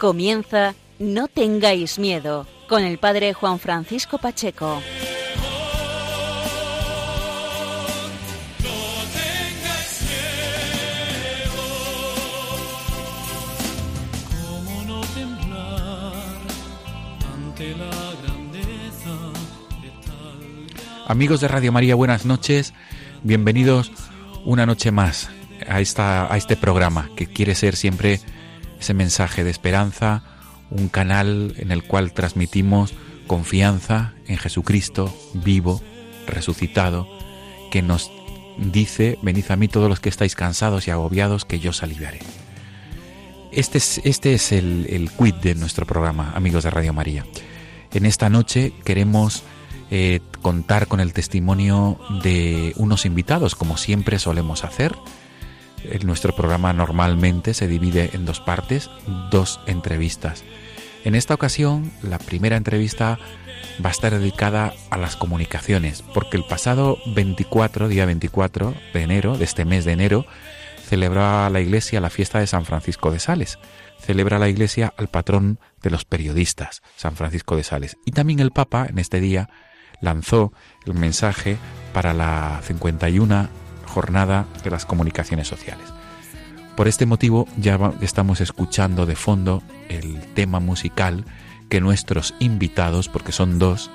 Comienza No tengáis miedo con el padre Juan Francisco Pacheco. Amigos de Radio María, buenas noches. Bienvenidos una noche más a, esta, a este programa que quiere ser siempre ese mensaje de esperanza, un canal en el cual transmitimos confianza en Jesucristo vivo, resucitado, que nos dice, venid a mí todos los que estáis cansados y agobiados, que yo os aliviaré. Este es, este es el, el quid de nuestro programa, amigos de Radio María. En esta noche queremos eh, contar con el testimonio de unos invitados, como siempre solemos hacer, nuestro programa normalmente se divide en dos partes, dos entrevistas. En esta ocasión, la primera entrevista va a estar dedicada a las comunicaciones, porque el pasado 24, día 24 de enero, de este mes de enero, celebra la Iglesia la fiesta de San Francisco de Sales. Celebra la Iglesia al patrón de los periodistas, San Francisco de Sales. Y también el Papa, en este día, lanzó el mensaje para la 51 jornada de las comunicaciones sociales. Por este motivo ya estamos escuchando de fondo el tema musical que nuestros invitados, porque son dos,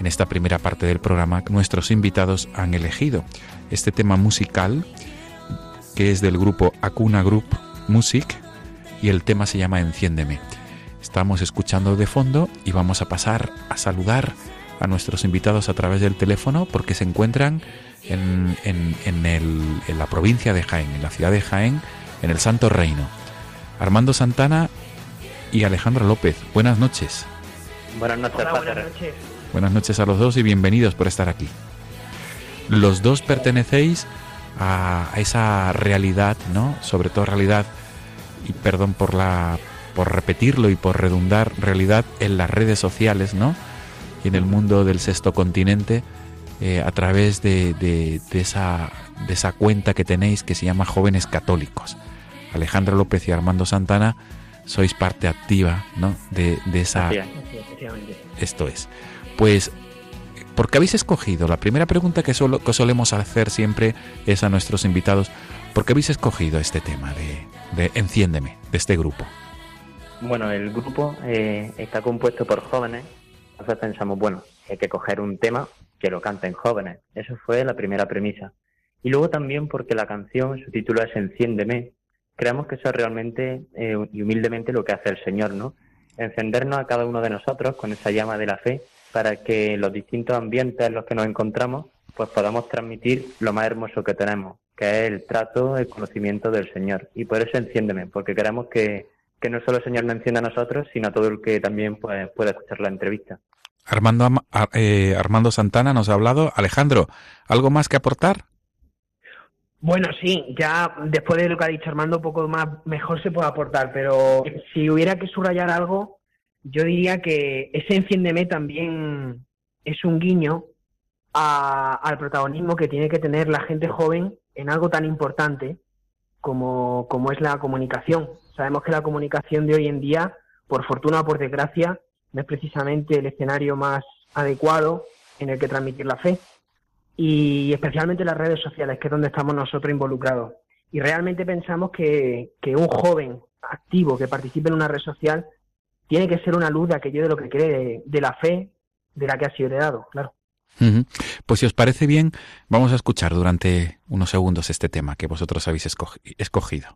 en esta primera parte del programa, nuestros invitados han elegido. Este tema musical, que es del grupo Acuna Group Music, y el tema se llama Enciéndeme. Estamos escuchando de fondo y vamos a pasar a saludar a nuestros invitados a través del teléfono porque se encuentran en, en, la provincia de Jaén, en la ciudad de Jaén, en el Santo Reino. Armando Santana y Alejandro López, buenas noches. Buenas noches, buenas noches. Buenas noches a los dos y bienvenidos por estar aquí. Los dos pertenecéis a, esa realidad, ¿no? Sobre todo realidad, y perdón por la por repetirlo y por redundar, realidad en las redes sociales, ¿no? Y en el mundo del sexto continente, eh, a través de, esa, de esa cuenta que tenéis que se llama Jóvenes Católicos. Alejandro López y Armando Santana sois parte activa ¿no? de, esa... Esto es. Pues, ¿por qué habéis escogido? La primera pregunta que, solo, que solemos hacer siempre es a nuestros invitados, ¿por qué habéis escogido este tema de, de Enciéndeme, de este grupo? Bueno, el grupo eh, está compuesto por jóvenes, entonces pensamos, bueno, hay que coger un tema que lo canten jóvenes. Eso fue la primera premisa. Y luego también porque la canción, su título es Enciéndeme. Creemos que eso es realmente eh, y humildemente lo que hace el Señor, ¿no? Encendernos a cada uno de nosotros con esa llama de la fe para que los distintos ambientes en los que nos encontramos pues podamos transmitir lo más hermoso que tenemos, que es el trato, el conocimiento del Señor. Y por eso enciéndeme, porque queremos que, que no solo el Señor nos encienda a nosotros, sino a todo el que también pues, pueda escuchar la entrevista. Armando, eh, Armando Santana nos ha hablado. Alejandro, ¿algo más que aportar? Bueno, sí, ya después de lo que ha dicho Armando, poco más mejor se puede aportar, pero si hubiera que subrayar algo, yo diría que ese Enciéndeme también es un guiño al protagonismo que tiene que tener la gente joven en algo tan importante como, como es la comunicación. Sabemos que la comunicación de hoy en día, por fortuna o por desgracia, no es precisamente el escenario más adecuado en el que transmitir la fe. Y especialmente las redes sociales, que es donde estamos nosotros involucrados. Y realmente pensamos que, un joven activo que participe en una red social tiene que ser una luz de aquello de lo que cree, de, la fe de la que ha sido heredado, claro. Pues si os parece bien, vamos a escuchar durante unos segundos este tema que vosotros habéis escogido.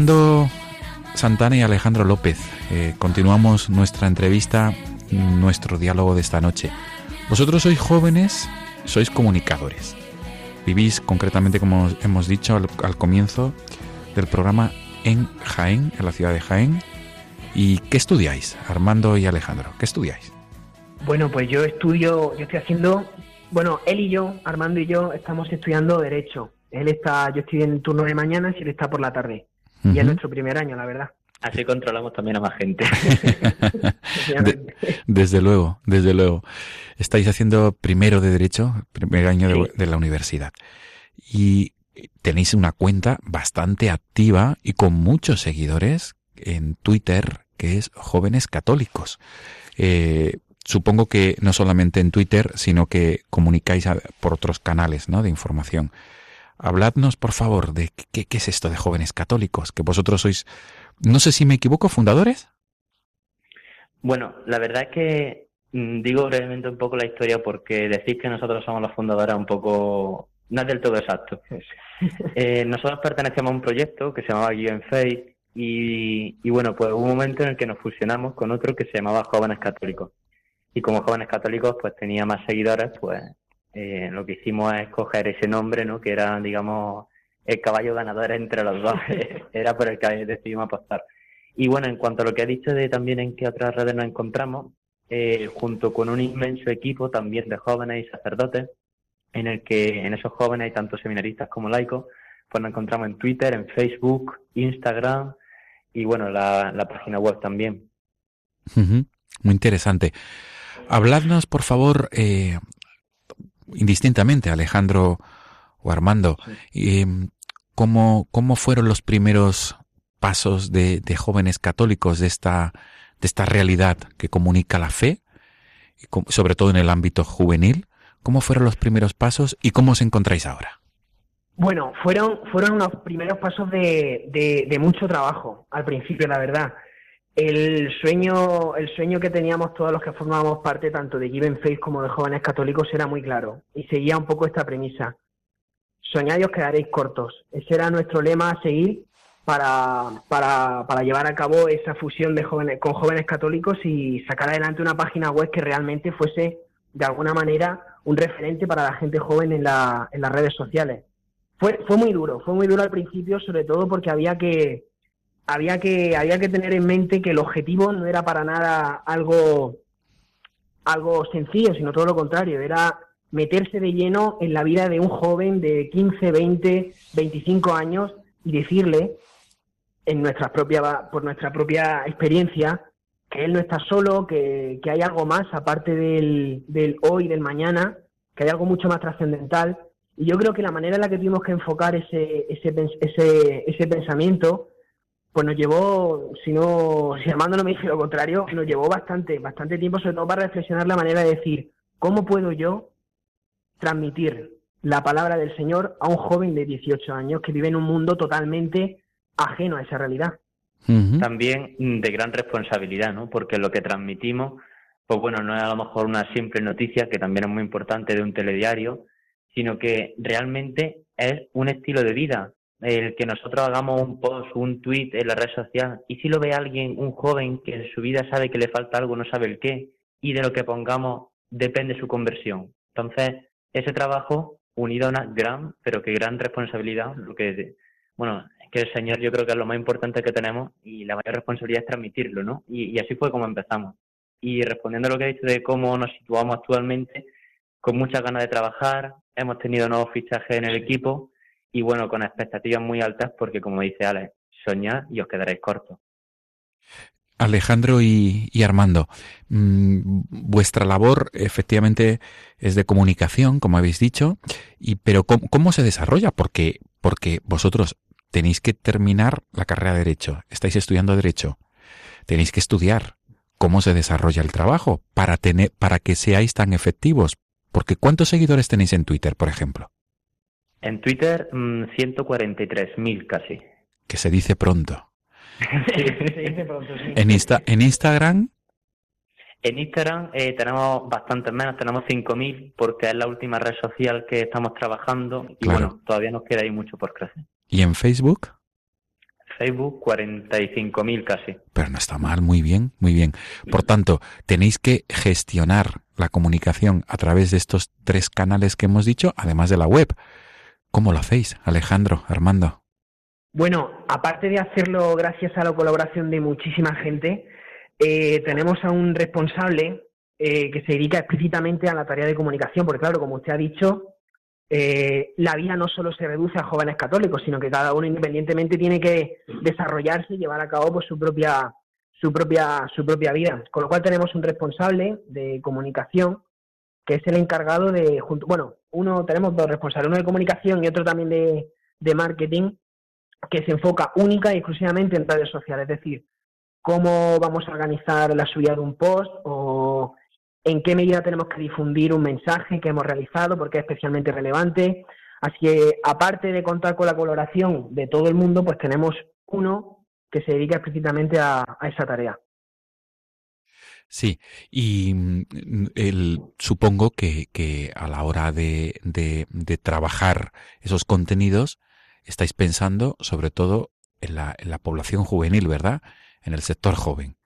Armando Santana y Alejandro López, eh, continuamos nuestra entrevista, nuestro diálogo de esta noche. Vosotros sois jóvenes, sois comunicadores. Vivís concretamente, como hemos dicho al, al comienzo del programa, en Jaén, en la ciudad de Jaén. ¿Y qué estudiáis, Armando y Alejandro? ¿Qué estudiáis? Bueno, pues yo estudio, yo estoy haciendo, bueno, él y yo, Armando y yo, estamos estudiando Derecho. Él está, yo estoy en turno de mañana y él está por la tarde. Y es nuestro primer año, la verdad. Así controlamos también a más gente. De- desde luego, desde luego. Estáis haciendo primero de Derecho, primer año de, Sí. de la universidad. Y tenéis una cuenta bastante activa y con muchos seguidores en Twitter, que es Jóvenes Católicos. Eh, supongo que no solamente en Twitter, sino que comunicáis a- por otros canales ¿no? de información. Habladnos, por favor, de qué, qué es esto de Jóvenes Católicos, que vosotros sois, no sé si me equivoco, fundadores. Bueno, la verdad es que mm, digo brevemente un poco la historia porque decir que nosotros somos los fundadores es un poco no es del todo exacto. Eh, nosotros pertenecíamos a un proyecto que se llamaba Guión y, y bueno, pues hubo un momento en el que nos fusionamos con otro que se llamaba Jóvenes Católicos. Y como Jóvenes Católicos pues tenía más seguidores, pues eh, lo que hicimos es coger ese nombre, ¿no? Que era, digamos, el caballo ganador entre los dos. era por el que decidimos apostar. Y bueno, en cuanto a lo que ha dicho de también en qué otras redes nos encontramos, eh, junto con un inmenso equipo también de jóvenes y sacerdotes, en el que en esos jóvenes hay tanto seminaristas como laicos, pues nos encontramos en Twitter, en Facebook, Instagram y bueno, la, la página web también. Ujú, Muy interesante. Habladnos, por favor, eh, indistintamente, Alejandro o Armando, eh, ¿cómo, ¿cómo fueron los primeros pasos de, de jóvenes católicos de esta, de esta realidad que comunica la fe, sobre todo en el ámbito juvenil? ¿Cómo fueron los primeros pasos y cómo os encontráis ahora? Bueno, fueron, fueron unos primeros pasos de, de, de mucho trabajo al principio, la verdad. El sueño, el sueño que teníamos todos los que formábamos parte tanto de Given Faith como de Jóvenes Católicos era muy claro y seguía un poco esta premisa. Soñad y os quedaréis cortos. Ese era nuestro lema a seguir para, para, para llevar a cabo esa fusión de jóvenes, con jóvenes católicos y sacar adelante una página web que realmente fuese de alguna manera un referente para la gente joven en, la, en las redes sociales. Fue, fue muy duro, fue muy duro al principio, sobre todo porque había que, había que, había que tener en mente que el objetivo no era para nada algo, algo sencillo, sino todo lo contrario, era meterse de lleno en la vida de un joven de 15, 20, 25 años y decirle, en nuestra propia, por nuestra propia experiencia, que él no está solo, que, que hay algo más aparte del, del hoy, del mañana, que hay algo mucho más trascendental. Y yo creo que la manera en la que tuvimos que enfocar ese, ese, ese, ese pensamiento, pues nos llevó, si no, si Armando no me dice lo contrario, nos llevó bastante, bastante tiempo, sobre todo para reflexionar la manera de decir, ¿cómo puedo yo transmitir la palabra del Señor a un joven de 18 años que vive en un mundo totalmente ajeno a esa realidad? También de gran responsabilidad, ¿no? Porque lo que transmitimos, pues bueno, no es a lo mejor una simple noticia, que también es muy importante de un telediario, sino que realmente es un estilo de vida. El que nosotros hagamos un post, un tweet en la red social, y si lo ve alguien, un joven que en su vida sabe que le falta algo, no sabe el qué, y de lo que pongamos depende su conversión. Entonces, ese trabajo, unido a una gran, pero que gran responsabilidad, lo que, bueno, es que el Señor yo creo que es lo más importante que tenemos y la mayor responsabilidad es transmitirlo, ¿no? Y, y así fue como empezamos. Y respondiendo a lo que ha dicho de cómo nos situamos actualmente, con muchas ganas de trabajar, hemos tenido nuevos fichajes en el equipo y bueno, con expectativas muy altas porque como dice Alex, soñad y os quedaréis cortos. Alejandro y, Armando, mm, vuestra labor efectivamente es de comunicación, como habéis dicho, y pero ¿cómo, cómo se desarrolla? Porque, porque vosotros tenéis que terminar la carrera de Derecho, estáis estudiando Derecho, tenéis que estudiar cómo se desarrolla el trabajo para, tener, para que seáis tan efectivos. Porque ¿cuántos seguidores tenéis en Twitter, por ejemplo? En Twitter, mm, 143.000 casi. Que se dice pronto. Se dice pronto, sí. En, Insta, en Instagram, En Instagram eh, tenemos bastantes menos, tenemos 5.000 porque es la última red social que estamos trabajando y Claro. bueno, todavía nos queda ahí mucho por crecer. y en Facebook, Facebook 45.000 casi. Pero no está mal, muy bien, muy bien. Por tanto, tenéis que gestionar la comunicación a través de estos tres canales que hemos dicho, además de la web. ¿Cómo lo hacéis, Alejandro, Armando? Bueno, aparte de hacerlo gracias a la colaboración de muchísima gente, eh, tenemos a un responsable eh, que se dedica explícitamente a la tarea de comunicación, porque claro, como usted ha dicho, eh, la vida no solo se reduce a jóvenes católicos, sino que cada uno independientemente tiene que desarrollarse y llevar a cabo pues, su propia su propia su propia vida. Con lo cual tenemos un responsable de comunicación que es el encargado de bueno, uno tenemos dos responsables, uno de comunicación y otro también de, de marketing que se enfoca única y exclusivamente en redes sociales, es decir, cómo vamos a organizar la subida de un post o en qué medida tenemos que difundir un mensaje que hemos realizado porque es especialmente relevante. Así que, aparte de contar con la colaboración de todo el mundo, pues tenemos uno que se dedica explícitamente a, esa tarea. Sí, y mm, el, supongo que, que, a la hora de, de, de, trabajar esos contenidos estáis pensando sobre todo en la, en la población juvenil, ¿verdad? En el sector joven.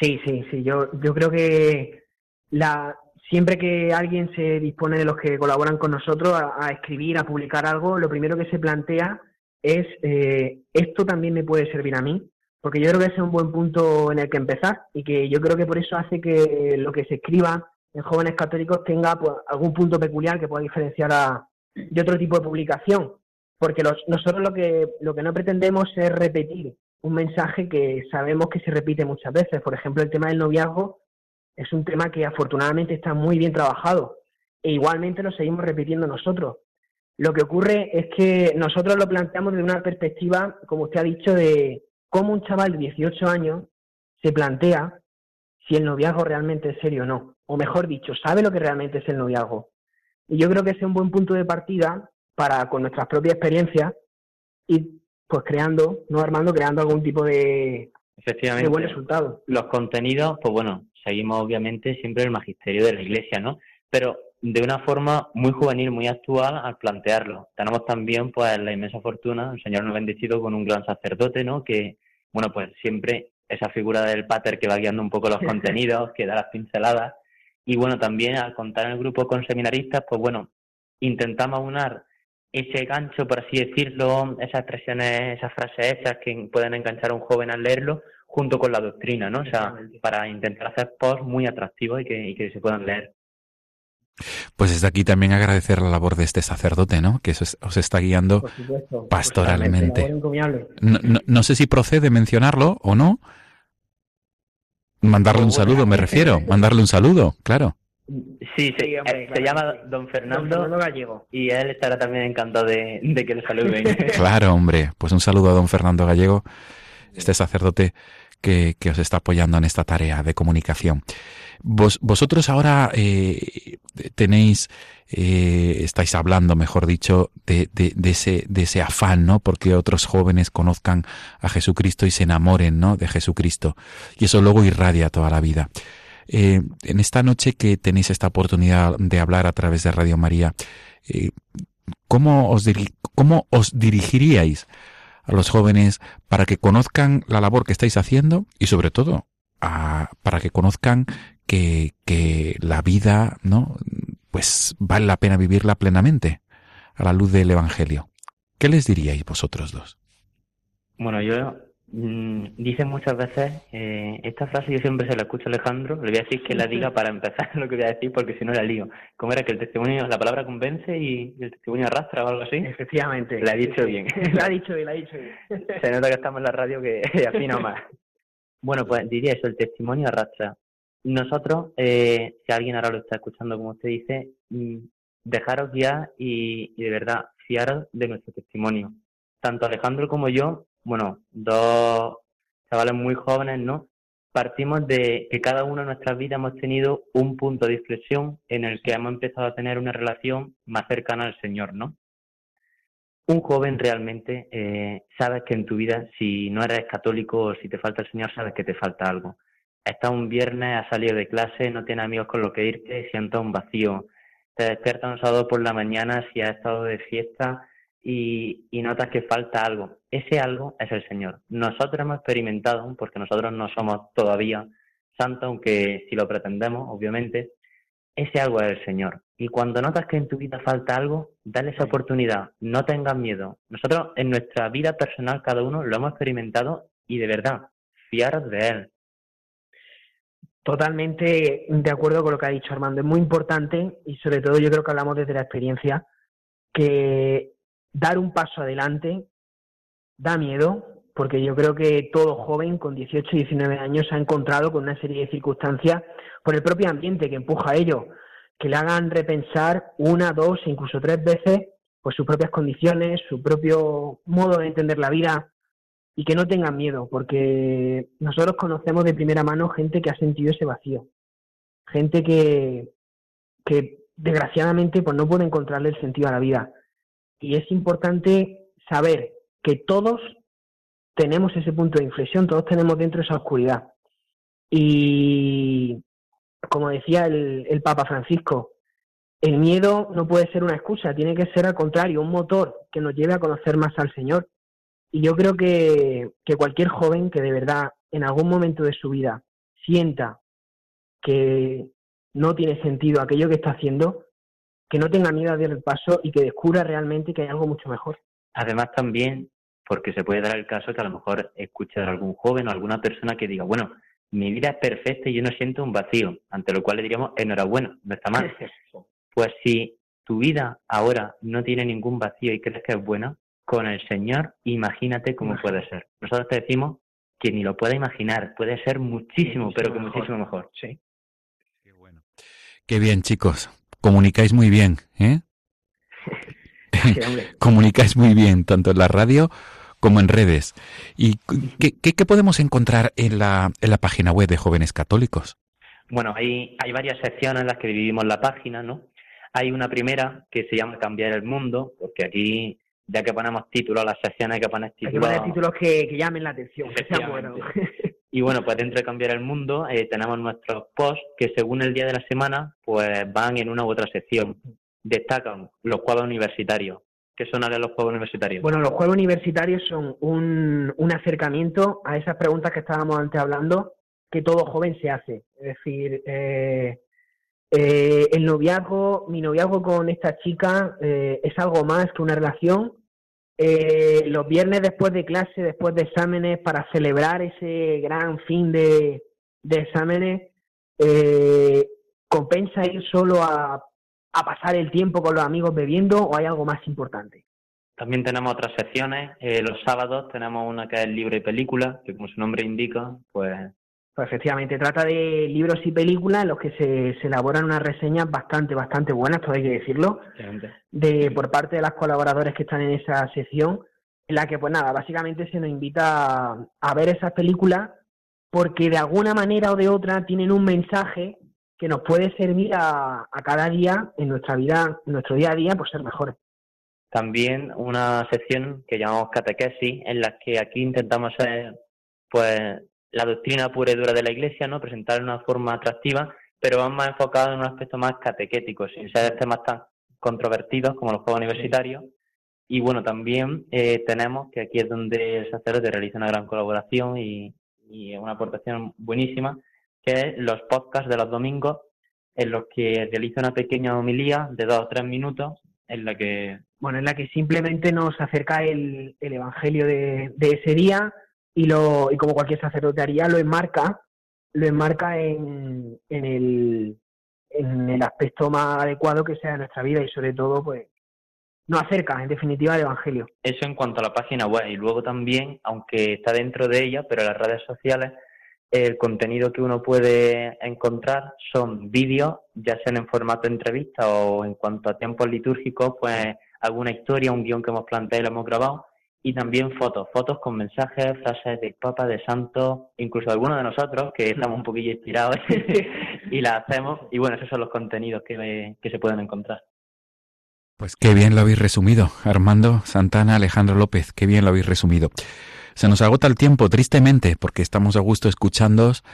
Sí, sí, sí. Yo, yo creo que la, siempre que alguien se dispone de los que colaboran con nosotros a, escribir, a publicar algo, lo primero que se plantea es, eh, ¿esto también me puede servir a mí? Porque yo creo que ese es un buen punto en el que empezar y que yo creo que por eso hace que lo que se escriba en jóvenes católicos tenga pues, algún punto peculiar que pueda diferenciar a, de otro tipo de publicación. Porque los, nosotros lo que, lo que no pretendemos es repetir un mensaje que sabemos que se repite muchas veces. Por ejemplo, el tema del noviazgo es un tema que afortunadamente está muy bien trabajado e igualmente lo seguimos repitiendo nosotros. Lo que ocurre es que nosotros lo planteamos desde una perspectiva, como usted ha dicho, de cómo un chaval de 18 años se plantea si el noviazgo realmente es serio o no. O mejor dicho, sabe lo que realmente es el noviazgo. Y yo creo que ese es un buen punto de partida para, con nuestras propias experiencias, ir pues creando, no armando, creando algún tipo de, Efectivamente, buen resultado. Los contenidos, pues bueno, seguimos obviamente siempre el magisterio de la Iglesia, ¿no? Pero de una forma muy juvenil, muy actual al plantearlo. Tenemos también pues la inmensa fortuna, el Señor nos ha bendecido con un gran sacerdote, ¿no? Que, bueno, pues siempre esa figura del pater que va guiando un poco los contenidos, que da las pinceladas. Y bueno, también al contar en el grupo con seminaristas, pues bueno, intentamos unar ese gancho, por así decirlo, esas expresiones, esas frases hechas que pueden enganchar a un joven al leerlo, junto con la doctrina, ¿no? O sea, para intentar hacer posts muy atractivos y que, se puedan leer. Pues desde aquí también agradecer la labor de este sacerdote, ¿no? Que os está guiando pastoralmente. No, sé si procede mencionarlo o no. Mandarle un saludo, me refiero. Mandarle un saludo, claro. Sí, se, eh, se llama don Fernando, Gallego. Y él estará también encantado de, de que le saluden. claro, hombre. Pues un saludo a don Fernando Gallego, este sacerdote que, os está apoyando en esta tarea de comunicación. Vos, vosotros ahora eh, tenéis, eh, estáis hablando, mejor dicho, de, de, ese, de ese afán, ¿no? Porque otros jóvenes conozcan a Jesucristo y se enamoren, ¿no? De Jesucristo. Y eso luego irradia toda la vida. Eh, en esta noche que tenéis esta oportunidad de hablar a través de Radio María, ¿cómo, os ¿cómo os dirigiríais a los jóvenes para que conozcan la labor que estáis haciendo y sobre todo para que conozcan que, que la vida, ¿no? Pues vale la pena vivirla plenamente a la luz del Evangelio. ¿Qué les diríais vosotros dos? Bueno, yo Mm, dice muchas veces, eh, esta frase yo siempre se la escucho a Alejandro, le voy a decir que la diga para empezar lo que voy a decir porque si no la lío. ¿Cómo era que el testimonio, la palabra convence y el testimonio arrastra o algo así? Efectivamente. La he dicho bien. la ha dicho bien, la ha dicho bien. se nota que estamos en la radio que afina más. Bueno, pues diría eso, el testimonio arrastra. Nosotros, eh, si alguien ahora lo está escuchando como usted dice, mm, dejaros guiar y, y de verdad fiaros de nuestro testimonio. Tanto Alejandro como yo bueno, dos chavales muy jóvenes, ¿no? Partimos de que cada uno en nuestras vidas hemos tenido un punto de inflexión en el que hemos empezado a tener una relación más cercana al Señor, ¿no? Un joven realmente eh, sabes que en tu vida, si no eres católico o si te falta el Señor, sabes que te falta algo. Estás un viernes, has salido de clase, no tienes amigos con los que irte, sientes un vacío. Te despiertas un sábado por la mañana, si has estado de fiesta, y, y notas que falta algo. Ese algo es el Señor. Nosotros hemos experimentado, porque nosotros no somos todavía santos, aunque si lo pretendemos, obviamente, ese algo es el Señor. Y cuando notas que en tu vida falta algo, dale esa oportunidad, no tengas miedo. Nosotros en nuestra vida personal, cada uno lo hemos experimentado y de verdad, fiaros de Él. Totalmente de acuerdo con lo que ha dicho Armando. Es muy importante y sobre todo yo creo que hablamos desde la experiencia que dar un paso adelante da miedo porque yo creo que todo joven con 18 y 19 años se ha encontrado con una serie de circunstancias por el propio ambiente que empuja a ello, que le hagan repensar una, dos incluso tres veces pues sus propias condiciones, su propio modo de entender la vida y que no tengan miedo, porque nosotros conocemos de primera mano gente que ha sentido ese vacío, gente que, que desgraciadamente pues no puede encontrarle el sentido a la vida. Y es importante saber que todos tenemos ese punto de inflexión, todos tenemos dentro esa oscuridad. Y como decía el, el Papa Francisco, el miedo no puede ser una excusa, tiene que ser al contrario, un motor que nos lleve a conocer más al Señor. Y yo creo que, que cualquier joven que de verdad en algún momento de su vida sienta que no tiene sentido aquello que está haciendo, que no tenga miedo a dar el paso y que descubra realmente que hay algo mucho mejor. Además también, porque se puede dar el caso que a lo mejor escuche a algún joven o alguna persona que diga, bueno, mi vida es perfecta y yo no siento un vacío, ante lo cual le diríamos, enhorabuena, no está mal. Pues si tu vida ahora no tiene ningún vacío y crees que es buena, con el Señor, imagínate cómo puede ser. Nosotros te decimos que ni lo pueda imaginar, puede ser muchísimo, pero que muchísimo mejor. Sí. Qué bueno. Qué bien, chicos. Comunicáis muy bien, ¿eh? Comunicáis muy bien, tanto en la radio como en redes. ¿Y qué, qué, qué podemos encontrar en la, en la página web de Jóvenes Católicos? Bueno, hay, hay varias secciones en las que dividimos la página, ¿no? Hay una primera que se llama Cambiar el Mundo, porque aquí, ya que ponemos títulos a las secciones, hay que poner Hay que títulos. poner títulos que, que llamen la atención, que sean buenos. Y bueno, pues dentro de Cambiar el Mundo eh, tenemos nuestros posts que según el día de la semana, pues van en una u otra sección. Destacan los juegos universitarios. ¿Qué son ahora los juegos universitarios? Bueno, los juegos universitarios son un, un acercamiento a esas preguntas que estábamos antes hablando, que todo joven se hace. Es decir, eh, eh, el noviazgo, mi noviazgo con esta chica eh, es algo más que una relación. Eh, los viernes después de clase, después de exámenes, para celebrar ese gran fin de, exámenes, eh, ¿compensa ir solo a, pasar el tiempo con los amigos bebiendo o hay algo más importante? También tenemos otras secciones. Eh, los sábados tenemos una que es libro y película, que como su nombre indica, pues Pues efectivamente, trata de libros y películas en los que se, se elaboran unas reseñas bastante, bastante buenas, todo hay que decirlo, de por parte de las colaboradores que están en esa sección, en la que, pues nada, básicamente se nos invita a, a ver esas películas porque de alguna manera o de otra tienen un mensaje que nos puede servir a, a cada día en nuestra vida, en nuestro día a día, pues ser mejores. También una sección que llamamos catequesis, en la que aquí intentamos ser, pues, la doctrina pura y dura de la Iglesia, ¿no? Presentar de una forma atractiva, pero van más enfocados en un aspecto más catequético, sin ser temas tan controvertidos como los juegos universitarios. Y bueno, también eh, tenemos que aquí es donde el sacerdote realiza una gran colaboración y, y una aportación buenísima, que es los podcasts de los domingos, en los que realiza una pequeña homilía de dos o tres minutos, en la que Bueno, en la que simplemente nos acerca el, el evangelio de, de ese día y lo y como cualquier sacerdote haría, lo enmarca, lo enmarca en, en el en el aspecto más adecuado que sea de nuestra vida y sobre todo pues nos acerca en definitiva al evangelio. Eso en cuanto a la página web. Y luego también, aunque está dentro de ella, pero en las redes sociales, el contenido que uno puede encontrar son vídeos, ya sean en formato de entrevista o en cuanto a tiempos litúrgicos, pues alguna historia, un guion que hemos planteado y lo hemos grabado. Y también fotos, fotos con mensajes, frases de papa, de santos, incluso algunos de nosotros que estamos un poquillo inspirados y las hacemos. Y bueno, esos son los contenidos que, que se pueden encontrar. Pues qué bien lo habéis resumido, Armando Santana, Alejandro López, qué bien lo habéis resumido. Se nos agota el tiempo, tristemente, porque estamos a gusto escuchándoos,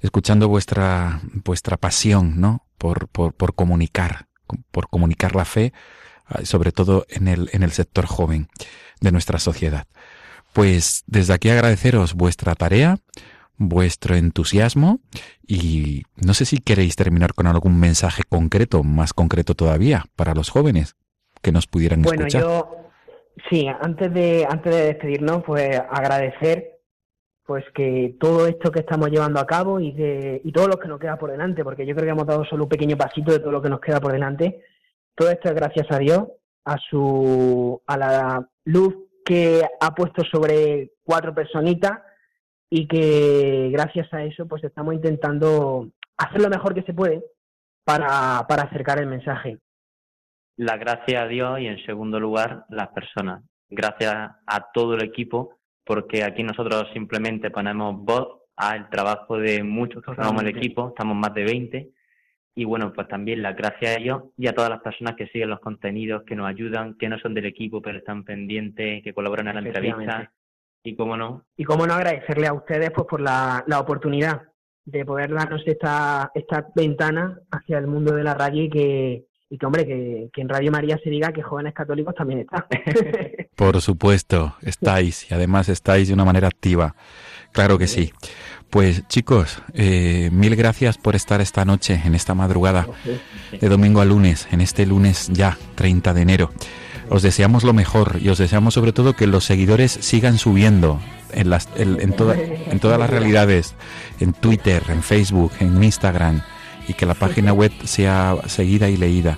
escuchando vuestra, vuestra pasión, ¿no? Por, por, por comunicar, por comunicar la fe ah, sobre todo en el, en el sector joven de nuestra sociedad. Pues desde aquí agradeceros vuestra tarea, vuestro entusiasmo y no sé si queréis terminar con algún mensaje concreto, más concreto todavía, para los jóvenes que nos pudieran escuchar. Bueno, yo sí, antes de antes de despedirnos, pues agradecer pues que todo esto que estamos llevando a cabo y de y todo lo que nos queda por delante, porque yo creo que hemos dado solo un pequeño pasito de todo lo que nos queda por delante. Todo esto es gracias a Dios, a su a la luz que ha puesto sobre cuatro personitas y que gracias a eso pues estamos intentando hacer lo mejor que se puede para, para acercar el mensaje. La gracia a Dios y en segundo lugar las personas. Gracias a todo el equipo porque aquí nosotros simplemente ponemos voz al trabajo de muchos que formamos el equipo, estamos más de 20 y bueno, pues también las gracias a ellos y a todas las personas que siguen los contenidos, que nos ayudan, que no son del equipo, pero están pendientes, que colaboran en la entrevista. Y cómo no. Y cómo no agradecerle a ustedes pues por la, la oportunidad de poder darnos esta, esta ventana hacia el mundo de la radio y que, y que hombre, que, que, en Radio María se diga que jóvenes católicos también están. Por supuesto, estáis y además estáis de una manera activa. Claro que sí. Pues chicos, eh, mil gracias por estar esta noche, en esta madrugada, de domingo a lunes, en este lunes ya, 30 de enero. Os deseamos lo mejor y os deseamos sobre todo que los seguidores sigan subiendo en, todas las realidades, en Twitter, en Facebook, en Instagram, y que la página web sea seguida y leída.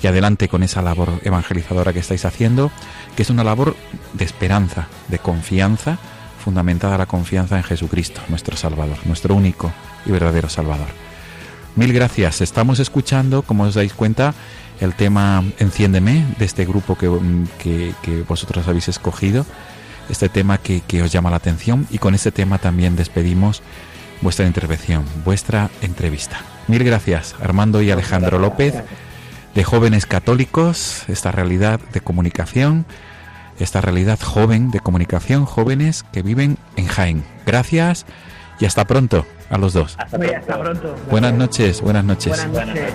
Y adelante con esa labor evangelizadora que estáis haciendo, que es una labor de esperanza, de confianza, fundamentada la confianza en Jesucristo, nuestro Salvador, nuestro único y verdadero Salvador. Mil gracias. Estamos escuchando, como os dais cuenta, el tema Enciéndeme de este grupo que, que, vosotros habéis escogido, este tema que, que os llama la atención y con este tema también despedimos vuestra intervención, vuestra entrevista. Mil gracias, Armando y Alejandro López, de Jóvenes Católicos, esta realidad de comunicación esta realidad joven de comunicación, jóvenes que viven en Jaén. Gracias y hasta pronto a los dos. Hasta pronto. Buenas noches, buenas noches. Buenas noches.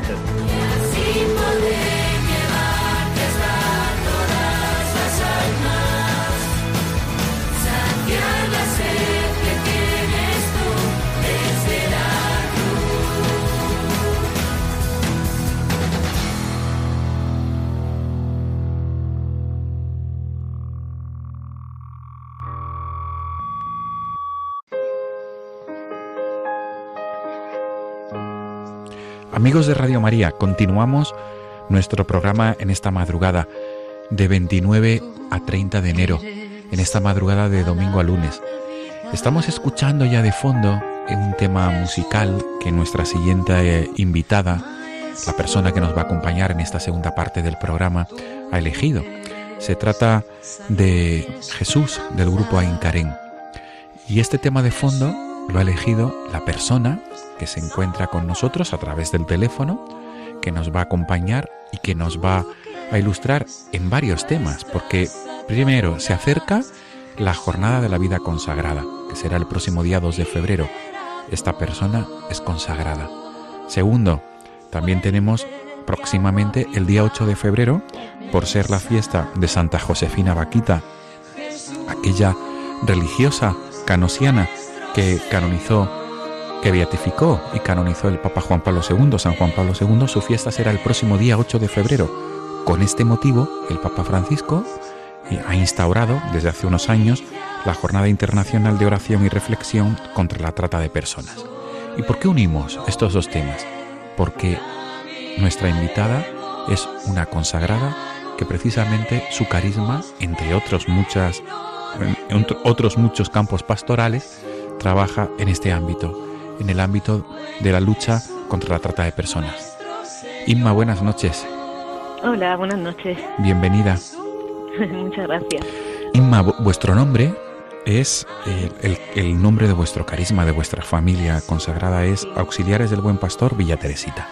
Amigos de Radio María, continuamos nuestro programa en esta madrugada de 29 a 30 de enero, en esta madrugada de domingo a lunes. Estamos escuchando ya de fondo un tema musical que nuestra siguiente invitada, la persona que nos va a acompañar en esta segunda parte del programa, ha elegido. Se trata de Jesús del grupo Aincarén. Y este tema de fondo lo ha elegido la persona que se encuentra con nosotros a través del teléfono, que nos va a acompañar y que nos va a ilustrar en varios temas, porque primero se acerca la jornada de la vida consagrada, que será el próximo día 2 de febrero. Esta persona es consagrada. Segundo, también tenemos próximamente el día 8 de febrero, por ser la fiesta de Santa Josefina Vaquita, aquella religiosa canosiana que canonizó que beatificó y canonizó el Papa Juan Pablo II, San Juan Pablo II, su fiesta será el próximo día 8 de febrero. Con este motivo, el Papa Francisco eh, ha instaurado desde hace unos años la Jornada Internacional de Oración y Reflexión contra la Trata de Personas. ¿Y por qué unimos estos dos temas? Porque nuestra invitada es una consagrada que precisamente su carisma, entre otros, muchas, otros muchos campos pastorales, trabaja en este ámbito en el ámbito de la lucha contra la trata de personas. Inma, buenas noches. Hola, buenas noches. Bienvenida. Muchas gracias. Inma, vuestro nombre es el, el, nombre de vuestro carisma, de vuestra familia consagrada, es Auxiliares del Buen Pastor Villa Teresita.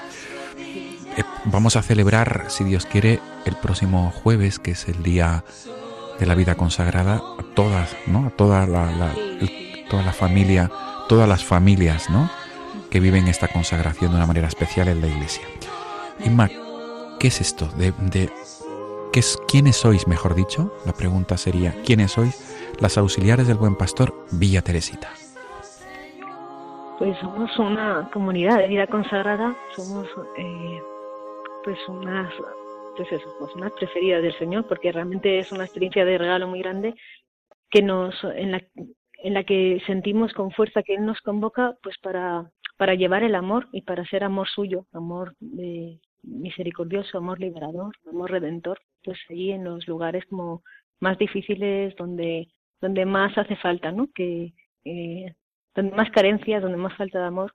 Eh, vamos a celebrar, si Dios quiere, el próximo jueves, que es el día de la vida consagrada, a todas, ¿no? A toda la, la toda la familia todas las familias ¿no? que viven esta consagración de una manera especial en la iglesia. Inma, ¿qué es esto de, ¿qué es, ¿quiénes sois, mejor dicho? La pregunta sería, ¿quiénes sois las auxiliares del Buen Pastor Villa Teresita? Pues somos una comunidad de vida consagrada, somos eh, pues unas pues pues unas preferidas del Señor, porque realmente es una experiencia de regalo muy grande que nos en la en la que sentimos con fuerza que Él nos convoca pues para, para llevar el amor y para ser amor suyo, amor de misericordioso, amor liberador, amor redentor, pues allí en los lugares como más difíciles donde, donde más hace falta, ¿no? Que, eh, donde más carencias, donde más falta de amor,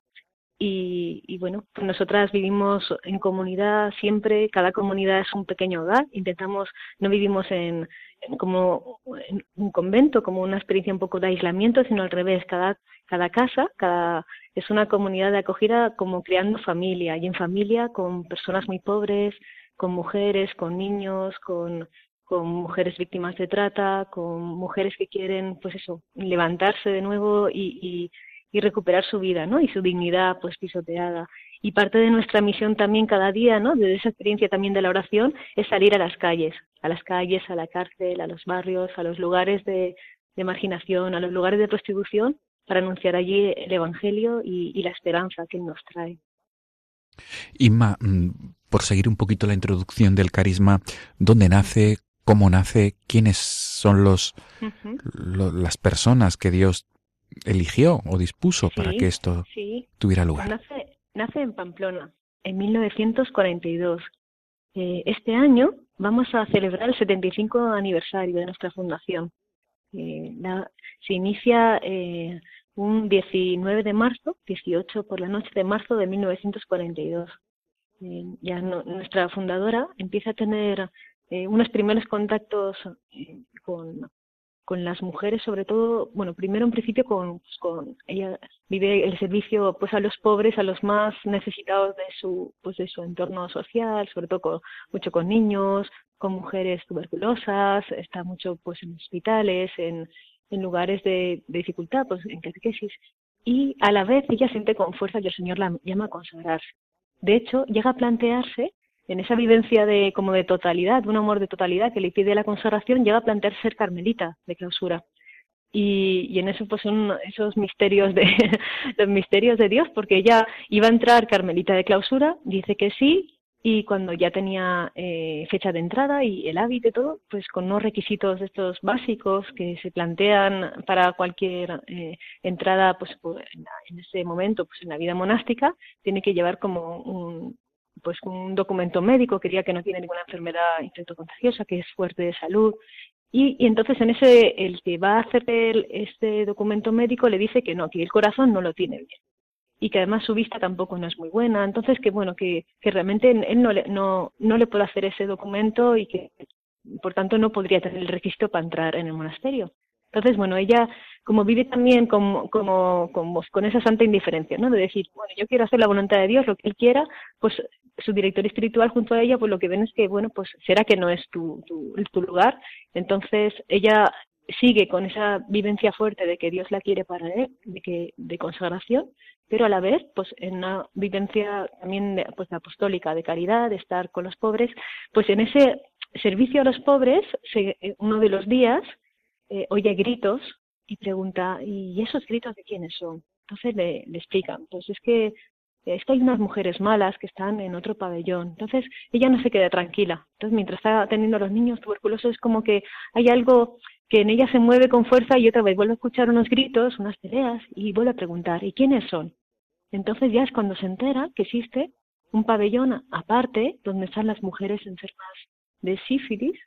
y, y, bueno, pues nosotras vivimos en comunidad siempre, cada comunidad es un pequeño hogar, intentamos, no vivimos en, como en un convento, como una experiencia un poco de aislamiento, sino al revés, cada, cada casa, cada, es una comunidad de acogida como creando familia, y en familia con personas muy pobres, con mujeres, con niños, con, con mujeres víctimas de trata, con mujeres que quieren, pues eso, levantarse de nuevo y, y y recuperar su vida, ¿no? Y su dignidad, pues, pisoteada. Y parte de nuestra misión también cada día, ¿no? De esa experiencia también de la oración, es salir a las calles, a las calles, a la cárcel, a los barrios, a los lugares de, marginación, a los lugares de prostitución, para anunciar allí el Evangelio y, la esperanza que nos trae. Inma, mm, por seguir un poquito la introducción del carisma, ¿dónde nace? ¿Cómo nace? ¿Quiénes son los, las personas que Dios eligió o dispuso para que esto tuviera lugar? Nace, nace, en Pamplona, en 1942. Eh, este año vamos a celebrar el 75 aniversario de nuestra fundación. Eh, se inicia eh, un 19 de marzo, 18 por la noche de marzo de 1942. ya nuestra fundadora empieza a tener unos primeros contactos con, con las mujeres, sobre todo, bueno, primero en principio con, pues, con ella vive el servicio pues a los pobres, a los más necesitados de su pues de su entorno social, sobre todo con, mucho con niños, con mujeres tuberculosas, está mucho pues en hospitales, en, en lugares de, de dificultad, pues en catequesis y a la vez ella siente con fuerza que el Señor la llama a consagrarse. De hecho, llega a plantearse en esa vivencia de como de totalidad, de un amor de totalidad que le pide la consagración, llega a plantear ser carmelita de clausura. Y, y en eso pues son esos misterios de los misterios de Dios, porque ella iba a entrar carmelita de clausura, dice que sí, y cuando ya tenía eh, fecha de entrada y el hábito y todo, pues con unos requisitos estos básicos que se plantean para cualquier eh, entrada pues, en, ese momento pues en la vida monástica, tiene que llevar como un, pues un documento médico que que no tiene ninguna enfermedad contagiosa, que es fuerte de salud. Y, entonces en ese, el que va a hacer el, este documento médico le dice que no, que el corazón no lo tiene bien. Y que además su vista tampoco no es muy buena. Entonces que bueno, que, que realmente él no le, no, no le puede hacer ese documento y que por tanto no podría tener el requisito para entrar en el monasterio. Entonces, bueno, ella como vive también como, como, como, con esa santa indiferencia, ¿no? De decir, bueno, yo quiero hacer la voluntad de Dios, lo que Él quiera, pues su director espiritual junto a ella, pues lo que ven es que, bueno, pues será que no es tu, tu, tu lugar. Entonces, ella sigue con esa vivencia fuerte de que Dios la quiere para él, de que de consagración, pero a la vez, pues en una vivencia también pues apostólica de caridad, de estar con los pobres, pues en ese servicio a los pobres, se, uno de los días eh, oye gritos y pregunta, ¿y esos gritos de quiénes son? Entonces le, le explican, pues es que es que hay unas mujeres malas que están en otro pabellón. Entonces ella no se queda tranquila. Entonces mientras está atendiendo a los niños tuberculosos es como que hay algo que en ella se mueve con fuerza y otra vez vuelve a escuchar unos gritos, unas peleas y vuelve a preguntar, ¿y quiénes son? Entonces ya es cuando se entera que existe un pabellón aparte donde están las mujeres enfermas de sífilis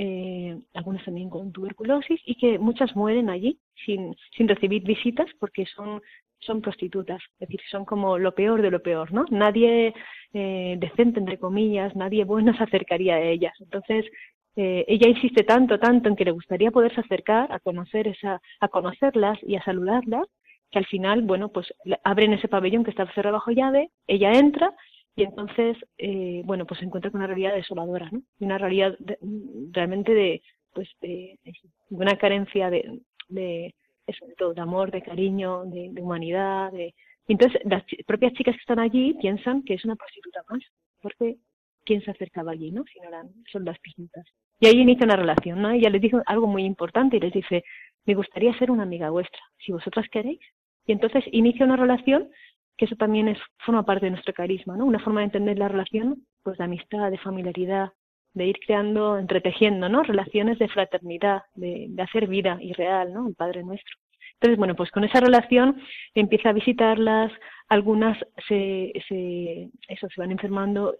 eh, algunas también con tuberculosis y que muchas mueren allí sin, sin recibir visitas porque son, son prostitutas, es decir, son como lo peor de lo peor, ¿no? Nadie eh, decente, entre comillas, nadie bueno se acercaría a ellas. Entonces, eh, ella insiste tanto, tanto en que le gustaría poderse acercar a conocer esa, a conocerlas y a saludarlas, que al final, bueno, pues abren ese pabellón que está cerrado bajo llave, ella entra y entonces, eh, bueno, pues se encuentra con una realidad desoladora, ¿no? Una realidad realmente de, pues, de, una carencia de, de, eso, de de amor, de cariño, de, humanidad, de... Entonces las propias chicas que están allí piensan que es una prostituta más, porque quién se acercaba allí, ¿no? Si no eran, son las piscinas. Y ahí inicia una relación, ¿no? Ella les dice algo muy importante y les dice, me gustaría ser una amiga vuestra, si vosotras queréis. Y entonces inicia una relación que eso también es, forma parte de nuestro carisma, ¿no? Una forma de entender la relación, pues de amistad, de familiaridad, de ir creando, entretejiendo, ¿no? Relaciones de fraternidad, de, de hacer vida irreal, ¿no? El Padre Nuestro. Entonces, bueno, pues con esa relación empieza a visitarlas, algunas se, se, eso, se van enfermando,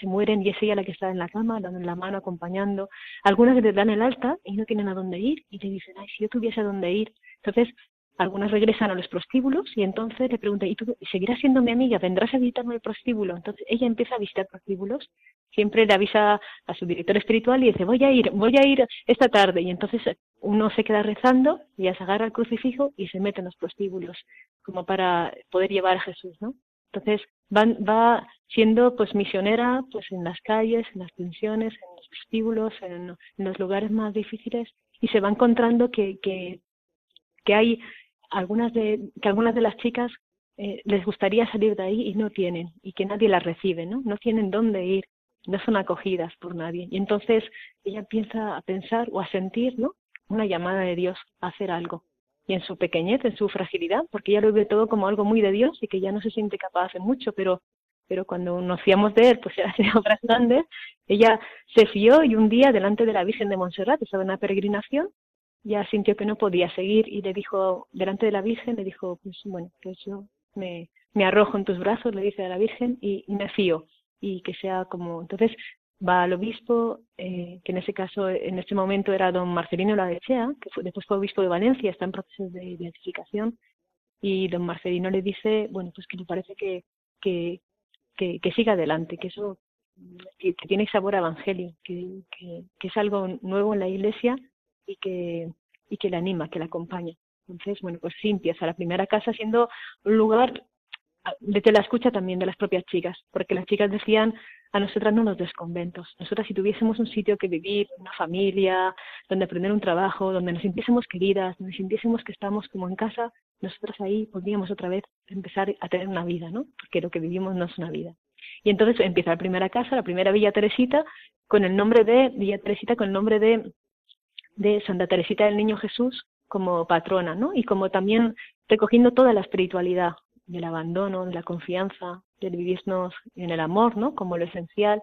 se mueren y es ella la que está en la cama, dando la mano, acompañando. Algunas le dan el alta y no tienen a dónde ir y le dicen, ay, si yo tuviese a dónde ir. Entonces, algunas regresan a los prostíbulos y entonces le preguntan, ¿y tú seguirás siendo mi amiga? ¿Vendrás a visitarme el prostíbulo? Entonces ella empieza a visitar prostíbulos, siempre le avisa a su director espiritual y dice, voy a ir, voy a ir esta tarde. Y entonces uno se queda rezando, y se agarra el crucifijo y se mete en los prostíbulos, como para poder llevar a Jesús, ¿no? Entonces van, va siendo pues misionera pues en las calles, en las pensiones, en los prostíbulos, en, en los lugares más difíciles y se va encontrando que, que, que hay algunas de, que algunas de las chicas eh, les gustaría salir de ahí y no tienen, y que nadie las recibe, ¿no? No tienen dónde ir, no son acogidas por nadie. Y entonces ella empieza a pensar o a sentir, ¿no? Una llamada de Dios a hacer algo. Y en su pequeñez, en su fragilidad, porque ella lo ve todo como algo muy de Dios y que ya no se siente capaz de mucho, pero pero cuando nos fiamos de él, pues era de obras grandes, ella se fió y un día delante de la Virgen de Montserrat, estaba en una peregrinación, ya sintió que no podía seguir y le dijo, delante de la Virgen, le dijo, pues bueno, pues yo me, me arrojo en tus brazos, le dice a la Virgen, y, me fío, y que sea como, entonces va al obispo, eh, que en ese caso, en este momento era don Marcelino Ladechea, que fue, después fue obispo de Valencia, está en proceso de beatificación, y don Marcelino le dice, bueno, pues que le parece que, que, que, que siga adelante, que eso que, tiene sabor a evangelio, que, que, que es algo nuevo en la iglesia y que, y que le anima, que le acompaña. Entonces, bueno, pues sí empieza la primera casa siendo un lugar de la escucha también de las propias chicas, porque las chicas decían, a nosotras no nos des conventos. Nosotras si tuviésemos un sitio que vivir, una familia, donde aprender un trabajo, donde nos sintiésemos queridas, donde sintiésemos que estamos como en casa, nosotras ahí podríamos otra vez empezar a tener una vida, ¿no? Porque lo que vivimos no es una vida. Y entonces empieza la primera casa, la primera Villa Teresita, con el nombre de, Villa Teresita con el nombre de de Santa Teresita del Niño Jesús como patrona, ¿no? Y como también recogiendo toda la espiritualidad del abandono, de la confianza, del vivirnos en el amor, ¿no? Como lo esencial.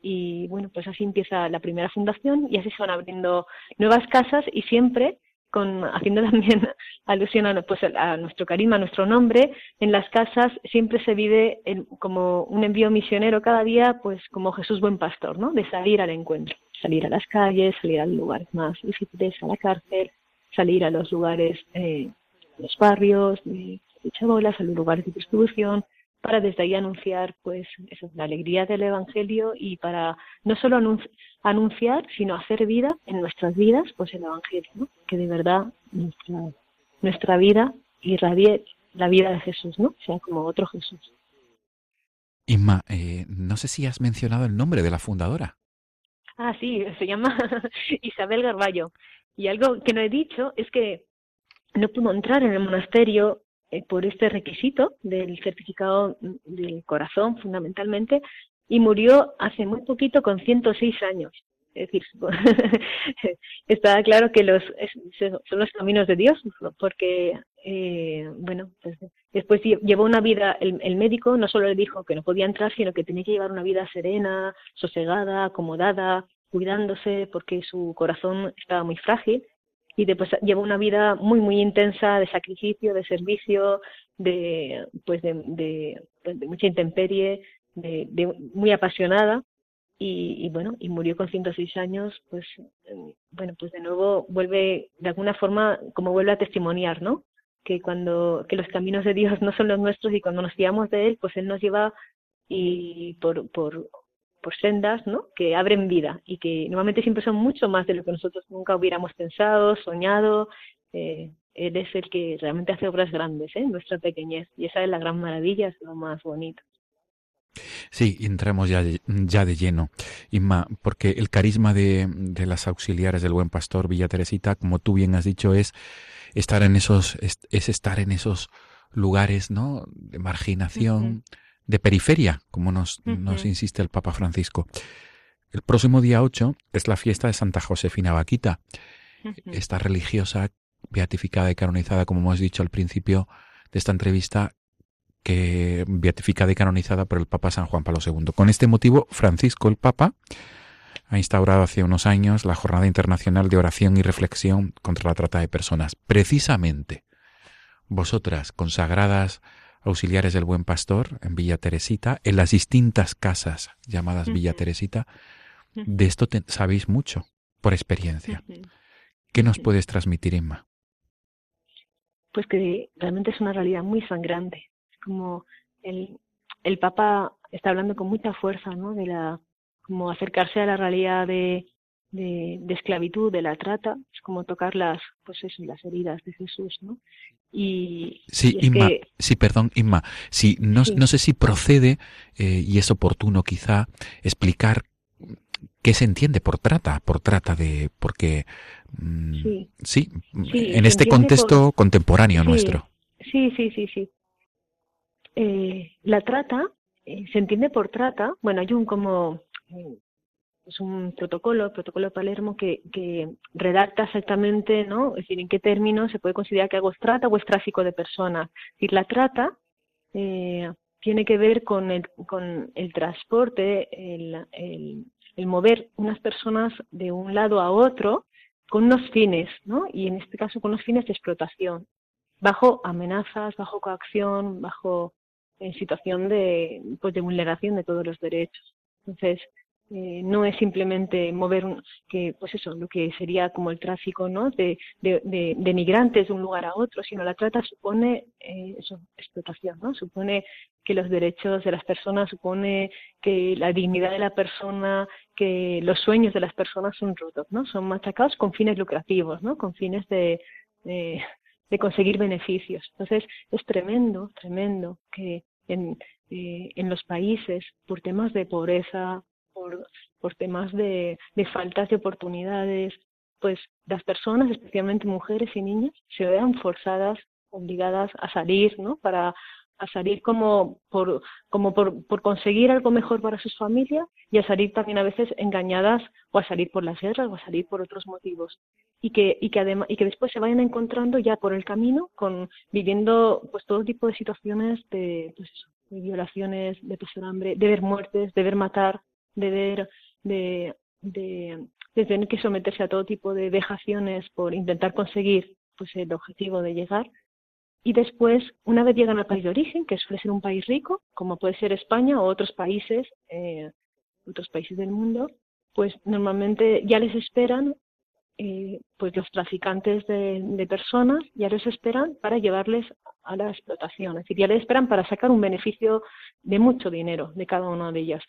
Y bueno, pues así empieza la primera fundación y así se van abriendo nuevas casas y siempre con haciendo también alusión a, pues, a nuestro carisma, a nuestro nombre, en las casas siempre se vive como un envío misionero cada día, pues como Jesús buen pastor, ¿no? De salir al encuentro salir a las calles, salir a lugares más difíciles, a la cárcel, salir a los lugares, eh, los barrios de, chabolas, a los lugares de distribución, para desde ahí anunciar pues eso, la alegría del Evangelio y para no solo anunciar, sino hacer vida en nuestras vidas, pues el Evangelio, que de verdad nuestra, nuestra vida irradie la vida de Jesús, ¿no? sea como otro Jesús. Inma, eh, no sé si has mencionado el nombre de la fundadora. Ah, sí, se llama Isabel Garballo. Y algo que no he dicho es que no pudo entrar en el monasterio eh, por este requisito del certificado del corazón, fundamentalmente, y murió hace muy poquito con 106 años. Es decir, está claro que los son los caminos de Dios, porque, eh, bueno, pues después llevó una vida, el, médico no solo le dijo que no podía entrar, sino que tenía que llevar una vida serena, sosegada, acomodada, cuidándose porque su corazón estaba muy frágil y después llevó una vida muy muy intensa de sacrificio, de servicio, de pues de, pues, mucha intemperie, de, muy apasionada y, y, bueno y murió con 106 años pues bueno pues de nuevo vuelve de alguna forma como vuelve a testimoniar no que cuando que los caminos de Dios no son los nuestros y cuando nos fiamos de él pues él nos lleva y por por por sendas ¿no? que abren vida y que normalmente siempre son mucho más de lo que nosotros nunca hubiéramos pensado, soñado. Eh, él es el que realmente hace obras grandes ¿eh? nuestra pequeñez y esa es la gran maravilla, es lo más bonito. Sí, entramos ya de, ya de lleno, Inma, porque el carisma de, de, las auxiliares del Buen Pastor Villa Teresita, como tú bien has dicho, es estar en esos, es, es estar en esos lugares, ¿no? De marginación, de periferia, como nos, nos insiste el Papa Francisco. El próximo día 8 es la fiesta de Santa Josefina Vaquita, esta religiosa beatificada y canonizada, como hemos dicho al principio de esta entrevista, que beatificada y canonizada por el Papa San Juan Pablo II. Con este motivo, Francisco el Papa ha instaurado hace unos años la Jornada Internacional de Oración y Reflexión contra la Trata de Personas. Precisamente, vosotras, consagradas auxiliares del Buen Pastor en Villa Teresita, en las distintas casas llamadas Villa Teresita, de esto sabéis mucho por experiencia. ¿Qué nos puedes transmitir, Inma? Pues que realmente es una realidad muy sangrante. Como el, el Papa está hablando con mucha fuerza, ¿no? De la, como acercarse a la realidad de, de, esclavitud, de la trata, es como tocar las, pues eso, las heridas de Jesús, ¿no? Y, sí, Inma, sí, perdón, Inma, sí, no, no sé si procede eh, y es oportuno quizá explicar qué se entiende por trata, por trata de, porque mm, sí, en este contexto contemporáneo nuestro. Sí, sí, sí, sí. Eh, la trata eh, se entiende por trata, bueno, hay un como es un protocolo, el protocolo de Palermo, que, que, redacta exactamente, ¿no? Es decir, en qué términos se puede considerar que algo es trata o es tráfico de personas. Es decir, la trata eh, tiene que ver con el, con el transporte, el, el, el, mover unas personas de un lado a otro con unos fines, ¿no? Y en este caso con unos fines de explotación, bajo amenazas, bajo coacción, bajo en situación de, pues, de vulneración de todos los derechos. Entonces, eh, no es simplemente mover que pues eso lo que sería como el tráfico no de, de, de, migrantes de un lugar a otro sino la trata supone eh, eso explotación no supone que los derechos de las personas supone que la dignidad de la persona que los sueños de las personas son rotos no son machacados con fines lucrativos no con fines de, de conseguir beneficios entonces es tremendo tremendo que en, eh, en los países por temas de pobreza por, temas de, de faltas de oportunidades, pues las personas, especialmente mujeres y niñas, se vean forzadas, obligadas a salir, ¿no? Para a salir como por como por, por conseguir algo mejor para sus familias y a salir también a veces engañadas o a salir por las guerras o a salir por otros motivos y que y que además y que después se vayan encontrando ya por el camino con viviendo pues todo tipo de situaciones de pues de violaciones de pasar hambre de ver muertes de ver matar de ver, de, de, tener que someterse a todo tipo de vejaciones por intentar conseguir pues el objetivo de llegar. Y después, una vez llegan al país de origen, que suele ser un país rico, como puede ser España o otros países, eh, otros países del mundo, pues normalmente ya les esperan eh, pues los traficantes de, personas ya les esperan para llevarles a la explotación, es decir, ya les esperan para sacar un beneficio de mucho dinero de cada una de ellas.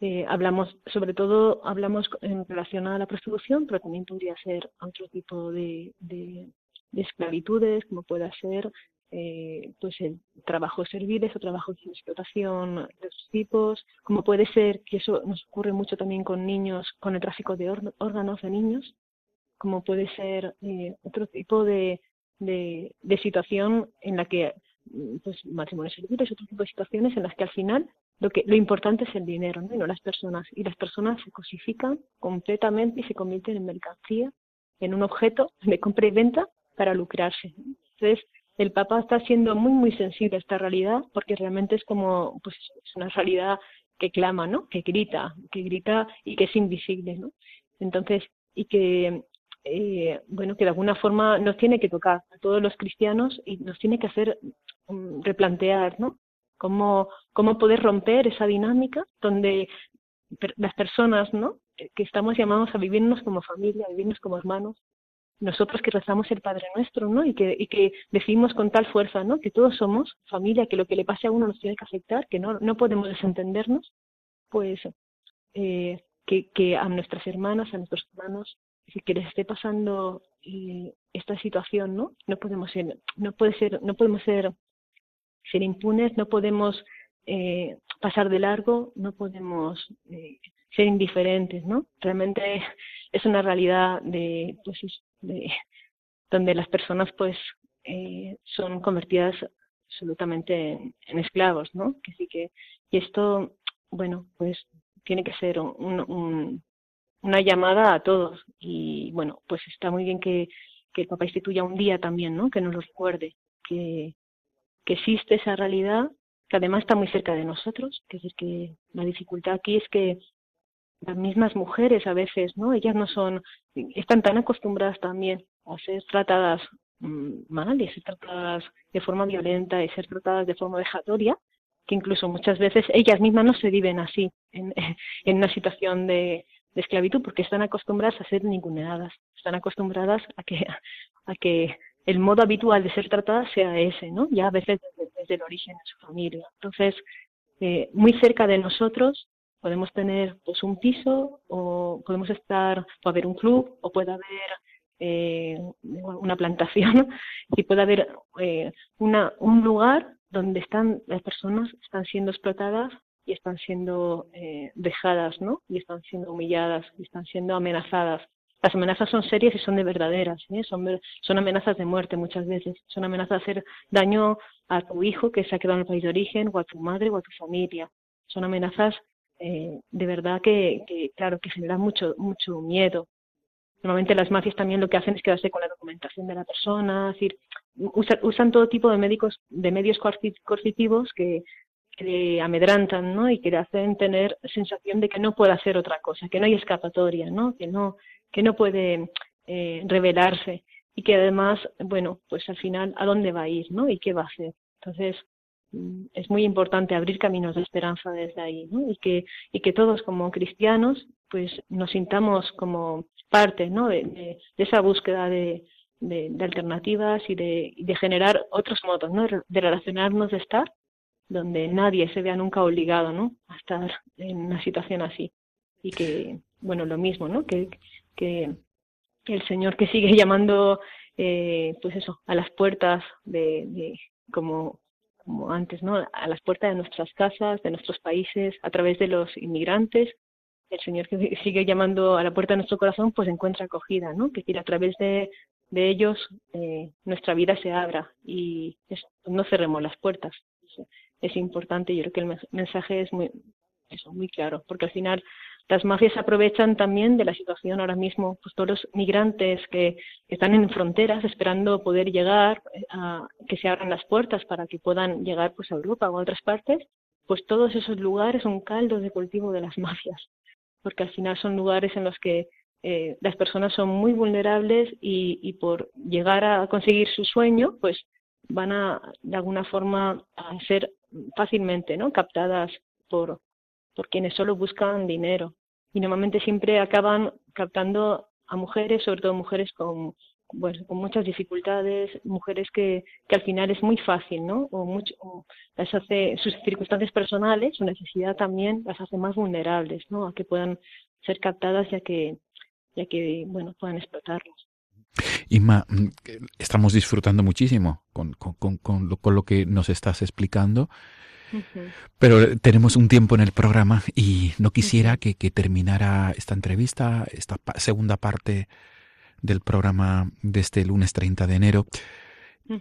Eh, hablamos, sobre todo, hablamos en relación a la prostitución, pero también podría ser otro tipo de, de, esclavitudes, como pueda ser eh, pues el trabajo serviles o trabajo de explotación de otros tipos, como puede ser, que eso nos ocurre mucho también con niños, con el tráfico de órganos de niños, como puede ser eh, otro tipo de, de, de, situación en la que pues matrimonios serviles, otro tipo de situaciones en las que al final lo que lo importante es el dinero, ¿no? Y no las personas. Y las personas se cosifican completamente y se convierten en mercancía, en un objeto de compra y venta para lucrarse. Entonces, el Papa está siendo muy, muy sensible a esta realidad porque realmente es como, pues, es una realidad que clama, ¿no? Que grita, que grita y que es invisible, ¿no? Entonces, y que, eh, bueno, que de alguna forma nos tiene que tocar a todos los cristianos y nos tiene que hacer um, replantear, ¿no? cómo, cómo poder romper esa dinámica donde las personas ¿no? que estamos llamados a vivirnos como familia, a vivirnos como hermanos, nosotros que rezamos el Padre Nuestro, ¿no? Y que, y que decimos con tal fuerza, ¿no? Que todos somos familia, que lo que le pase a uno nos tiene que afectar, que no, no podemos desentendernos, pues eh, que, que a nuestras hermanas, a nuestros hermanos, si que les esté pasando eh, esta situación, ¿no? No podemos ser, no puede ser, no podemos ser ser impunes, no podemos eh, pasar de largo, no podemos eh, ser indiferentes, ¿no? Realmente es una realidad de, pues, de donde las personas pues eh, son convertidas absolutamente en, esclavos, ¿no? Que sí que y esto, bueno, pues tiene que ser un, una llamada a todos y bueno, pues está muy bien que, el Papa instituya un día también, ¿no? Que nos lo recuerde, que, que existe esa realidad que además está muy cerca de nosotros, es que la dificultad aquí es que las mismas mujeres a veces, ¿no? Ellas no son, están tan acostumbradas también a ser tratadas mm, mal y ser tratadas de forma violenta y ser tratadas de forma vejatoria, que incluso muchas veces ellas mismas no se viven así en una situación de, de, esclavitud porque están acostumbradas a ser ninguneadas, están acostumbradas a que, a que el modo habitual de ser tratadas sea ese, ¿no? Ya a veces desde, el origen de su familia. Entonces, eh, muy cerca de nosotros podemos tener pues un piso o podemos estar, puede haber un club o puede haber eh, una plantación y puede haber eh, una, un lugar donde están las personas están siendo explotadas y están siendo eh, dejadas, ¿no? Y están siendo humilladas y están siendo amenazadas. Las amenazas son serias y son de verdaderas, ¿eh? son, son amenazas de muerte muchas veces, son amenazas de hacer daño a tu hijo que se ha quedado en el país de origen, o a tu madre, o a tu familia. Son amenazas eh, de verdad que, claro, que generan mucho, mucho miedo. Normalmente las mafias también lo que hacen es quedarse con la documentación de la persona, es decir, usan, usan todo tipo médicos, de medios coercitivos que, que le amedrantan, ¿no? Y que le hacen tener sensación de que no puede hacer otra cosa, que no hay escapatoria, ¿no? Que no, que no puede eh, revelarse y que además, bueno, pues al final, ¿a dónde va a ir, ¿no? Y qué va a hacer. Entonces, mm, es muy importante abrir caminos de esperanza desde ahí, ¿no? Y que, y que todos como cristianos, pues nos sintamos como parte, ¿no? De, esa búsqueda de, de, de alternativas y de generar otros modos, ¿no? De relacionarnos, de estar donde nadie se vea nunca obligado ¿no? a estar en una situación así. Y que, bueno, lo mismo, ¿no? Que, que el Señor que sigue llamando, eh, pues eso, a las puertas de, como, como antes, ¿no? A las puertas de nuestras casas, de nuestros países, a través de los inmigrantes. El Señor que sigue llamando a la puerta de nuestro corazón, pues encuentra acogida, ¿no? Que quiere a través de, de ellos eh, nuestra vida se abra y no cerremos las puertas es importante. Yo creo que el mensaje es muy, eso, muy claro, porque al final las mafias aprovechan también de la situación ahora mismo, pues todos los migrantes que están en fronteras esperando poder llegar, eh, a, que se abran las puertas para que puedan llegar pues a Europa o a otras partes, pues todos esos lugares son caldos de cultivo de las mafias, porque al final son lugares en los que eh, las personas son muy vulnerables y, por llegar a conseguir su sueño, pues van a de alguna forma a ser fácilmente ¿no? captadas por, por quienes solo buscan dinero. Y normalmente siempre acaban captando a mujeres, sobre todo mujeres con, bueno, con muchas dificultades, mujeres que, que al final es muy fácil, ¿no? O, mucho, las hace, sus circunstancias personales, su necesidad también las hace más vulnerables, ¿no? A que puedan ser captadas ya que, ya que bueno, puedan explotarlas. Inma, mm, estamos disfrutando muchísimo con, con, con, lo, con lo, que nos estás explicando, pero tenemos un tiempo en el programa y no quisiera que, que, terminara esta entrevista, esta segunda parte del programa de este lunes 30 de enero.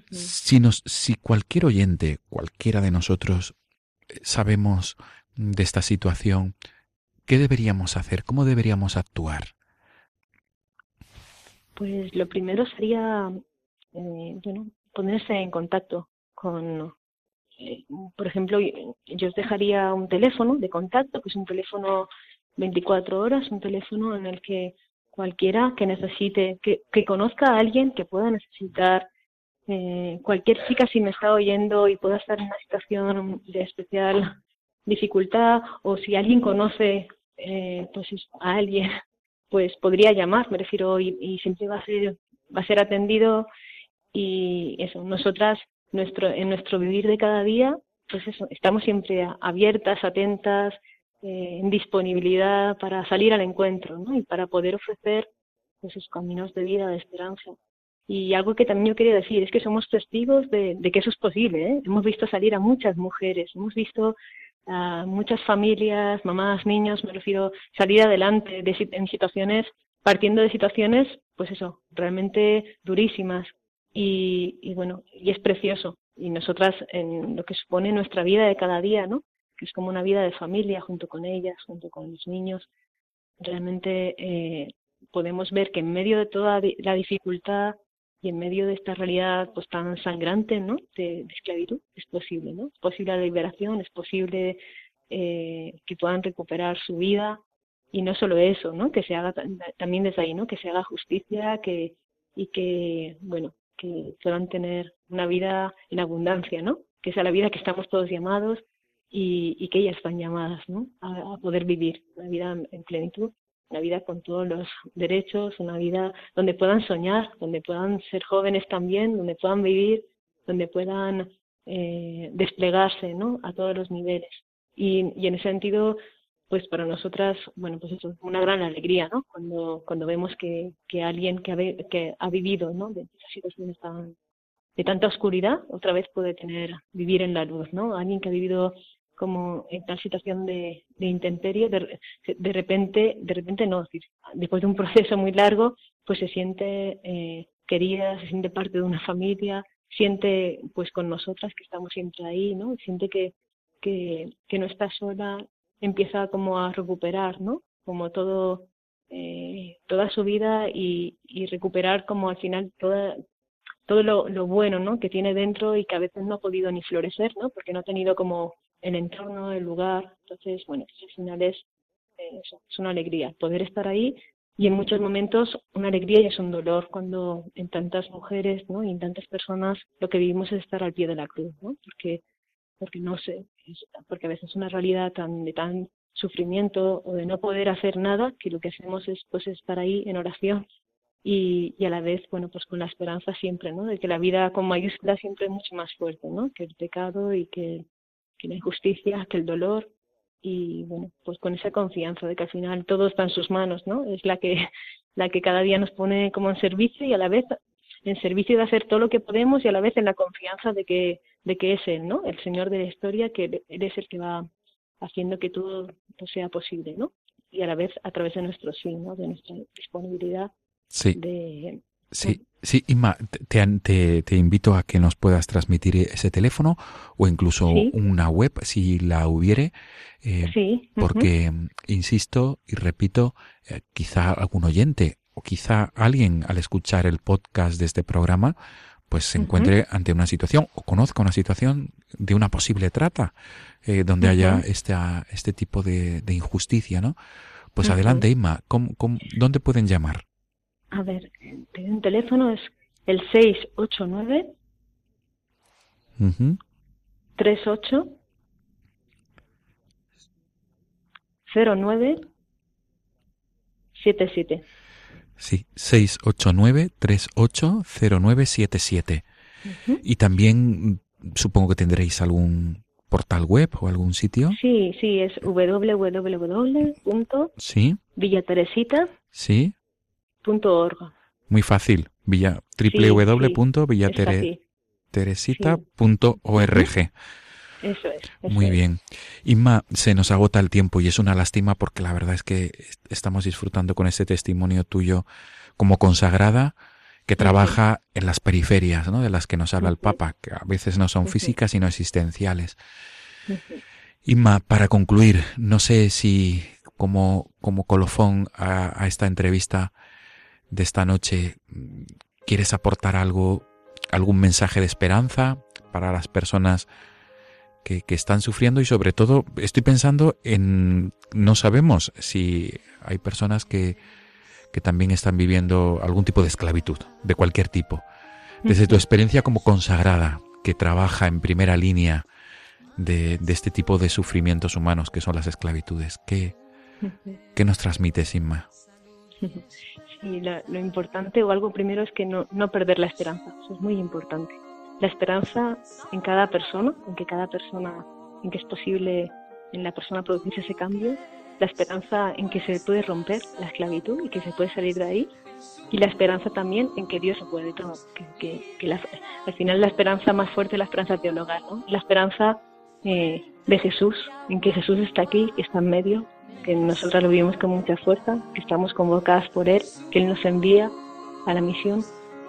si, nos, si cualquier oyente, cualquiera de nosotros, eh, sabemos de esta situación, ¿qué deberíamos hacer? ¿Cómo deberíamos actuar? Pues lo primero sería, eh, bueno, ponerse en contacto con, eh, por ejemplo, yo os dejaría un teléfono de contacto, que es un teléfono 24 horas, un teléfono en el que cualquiera que necesite, que, que conozca a alguien que pueda necesitar, eh, cualquier chica si me está oyendo y pueda estar en una situación de especial dificultad o si alguien conoce eh, pues a alguien pues podría llamar, me refiero, y, siempre va a ser, va a ser atendido y eso, nosotras, nuestro, en nuestro vivir de cada día, pues eso, estamos siempre abiertas, atentas, eh, en disponibilidad para salir al encuentro, ¿no? Y para poder ofrecer pues, esos caminos de vida, de esperanza. Y algo que también yo quería decir es que somos testigos de, de que eso es posible. ¿eh? Hemos visto salir a muchas mujeres, hemos visto muchas familias, mamás, niños, me refiero salir adelante de, en situaciones, partiendo de situaciones, pues eso, realmente durísimas. Y, y bueno, y es precioso y nosotras en lo que supone nuestra vida de cada día, ¿no? Que es como una vida de familia junto con ellas, junto con los niños. Realmente eh, podemos ver que en medio de toda la dificultad y en medio de esta realidad pues tan sangrante, ¿no? De, esclavitud es posible, ¿no? Es posible la liberación, es posible eh, que puedan recuperar su vida y no solo eso, ¿no? Que se haga también desde ahí, ¿no? Que se haga justicia, que y que bueno que puedan tener una vida en abundancia, ¿no? Que sea la vida que estamos todos llamados y, que ellas están llamadas, ¿no? A, poder vivir una vida en plenitud, una vida con todos los derechos, una vida donde puedan soñar, donde puedan ser jóvenes también, donde puedan vivir, donde puedan eh, desplegarse, ¿no? A todos los niveles. Y, y en ese sentido, pues para nosotras, bueno, pues eso es una gran alegría, ¿no? Cuando, cuando vemos que, que alguien que ha, que ha vivido, ¿no? De situaciones de tanta oscuridad, otra vez puede tener, vivir en la luz, ¿no? Alguien que ha vivido como en tal situación de, de intemperie, de, de repente, de repente no, después de un proceso muy largo, pues se siente eh, querida, se siente parte de una familia, siente pues con nosotras que estamos siempre ahí, ¿no? Siente que, que, no está sola empieza como a recuperar, ¿no? Como todo, eh, toda su vida y, y, recuperar como al final toda, todo lo, lo, bueno, ¿no? Que tiene dentro y que a veces no ha podido ni florecer, ¿no? Porque no ha tenido como el entorno, el lugar. Entonces, bueno, al final es, eh, es una alegría poder estar ahí y en muchos momentos una alegría y es un dolor cuando en tantas mujeres ¿no? y en tantas personas lo que vivimos es estar al pie de la cruz, ¿no? porque porque no sé, porque a veces es una realidad tan de tan sufrimiento o de no poder hacer nada que lo que hacemos es pues estar ahí en oración y, y a la vez bueno pues con la esperanza siempre no de que la vida con mayúsculas siempre es mucho más fuerte no que el pecado y que, que la injusticia que el dolor y bueno pues con esa confianza de que al final todo está en sus manos no es la que la que cada día nos pone como en servicio y a la vez en servicio de hacer todo lo que podemos y a la vez en la confianza de que, de que es Él, ¿no? El Señor de la historia, que Él es el que va haciendo que todo, sea posible, ¿no? Y a la vez a través de nuestro sí, ¿no? De nuestra disponibilidad. Sí. Sí, sí, Inma, te, te, te, invito a que nos puedas transmitir ese teléfono o incluso una web, si la hubiere, eh, sí. porque, insisto y repito, eh, quizá algún oyente o quizá alguien al escuchar el podcast de este programa pues se encuentre ante una situación o conozca una situación de una posible trata eh, donde haya este, este tipo de, injusticia, ¿no? Pues adelante, Inma, dónde pueden llamar? A ver, un teléfono es el 689 38 09 77. Sí, 689-380977. Y también supongo que tendréis algún portal web o algún sitio. Sí, sí, es www.villateresita. Sí. Muy fácil, villa, www.villateresita.org. Eso es. Muy bien. Inma, se nos agota el tiempo y es una lástima porque la verdad es que estamos disfrutando con este testimonio tuyo como consagrada que trabaja en las periferias, ¿no? De las que nos habla el Papa, que a veces no son físicas sino existenciales. Inma, para concluir, no sé si como, como colofón a, a esta entrevista de esta noche quieres aportar algo, algún mensaje de esperanza para las personas que, están sufriendo y sobre todo estoy pensando en, no sabemos si hay personas que, que también están viviendo algún tipo de esclavitud, de cualquier tipo. Desde tu experiencia como consagrada, que trabaja en primera línea de, de este tipo de sufrimientos humanos que son las esclavitudes, ¿qué, qué nos transmite, Inma? Sí, lo, importante o algo primero es que no, no perder la esperanza, eso es muy importante. La esperanza en cada persona, en que cada persona, en que es posible en la persona producirse ese cambio, la esperanza en que se puede romper la esclavitud y que se puede salir de ahí, y la esperanza también en que Dios se puede todo, que, que, al final la esperanza más fuerte es la esperanza teologal, ¿no? la esperanza eh, de Jesús, en que Jesús está aquí, que está en medio, que nosotras lo vivimos con mucha fuerza, que estamos convocadas por Él, que Él nos envía a la misión,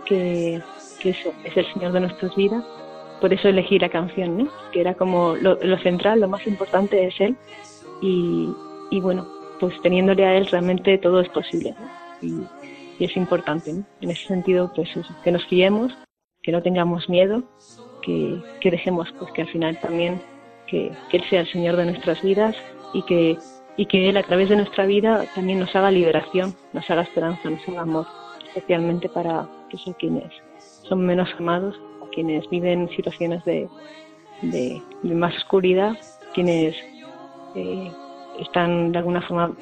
que, que eso es el Señor de nuestras vidas por eso elegí la canción, ¿no? Que era como lo, central, lo más importante es él. Y, y, bueno, pues teniéndole a él realmente todo es posible. Y, es importante, ¿no? En ese sentido, pues que nos fiemos, que no tengamos miedo, que, que dejemos pues que al final también que, que, Él sea el Señor de nuestras vidas y que, y que Él a través de nuestra vida también nos haga liberación, nos haga esperanza, nos haga amor, especialmente para quienes son menos amados, quienes viven situaciones de, de, más oscuridad, quienes eh, están de alguna forma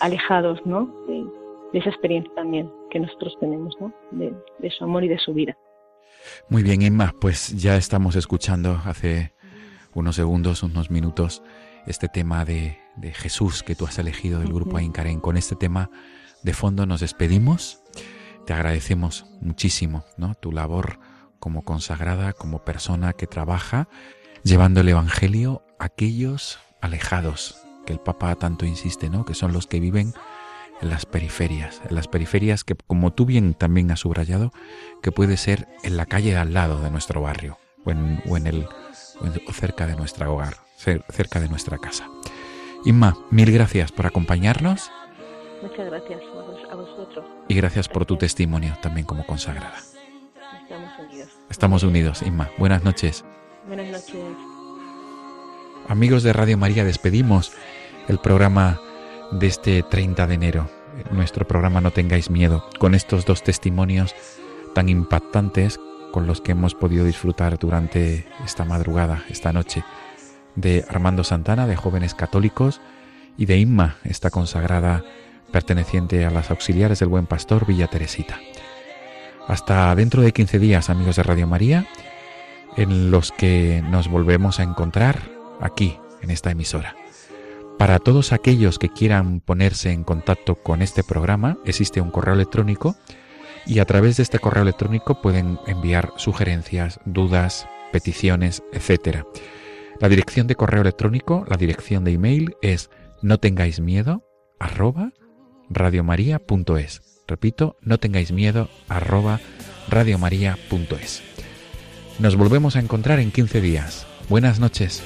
alejados ¿no? de, esa experiencia también que nosotros tenemos, ¿no? de, de su amor y de su vida. Muy bien, Emma, pues ya estamos escuchando hace unos segundos, unos minutos, este tema de, de Jesús que tú has elegido del grupo Aincarén. Con este tema de fondo nos despedimos. Te agradecemos muchísimo ¿no? tu labor como consagrada, como persona que trabaja llevando el Evangelio a aquellos alejados, que el Papa tanto insiste, ¿no? que son los que viven en las periferias, en las periferias que, como tú bien también has subrayado, que puede ser en la calle de al lado de nuestro barrio o en, o en el o cerca de nuestro hogar, cerca de nuestra casa. Inma, mil gracias por acompañarnos. Muchas gracias a vosotros. Y gracias por tu testimonio también como consagrada. Estamos unidos. Estamos unidos, Inma. Buenas noches. Buenas noches. Amigos de Radio María, despedimos el programa de este 30 de enero. Nuestro programa No tengáis miedo, con estos dos testimonios tan impactantes con los que hemos podido disfrutar durante esta madrugada, esta noche, de Armando Santana, de jóvenes católicos, y de Inma, esta consagrada perteneciente a las auxiliares del Buen Pastor Villa Teresita. Hasta dentro de 15 días, amigos de Radio María, en los que nos volvemos a encontrar aquí, en esta emisora. Para todos aquellos que quieran ponerse en contacto con este programa, existe un correo electrónico y a través de este correo electrónico pueden enviar sugerencias, dudas, peticiones, etc. La dirección de correo electrónico, la dirección de email es no tengáis miedo arroba radiomaria.es. Repito, no tengáis miedo arroba radiomaria.es. Nos volvemos a encontrar en 15 días. Buenas noches.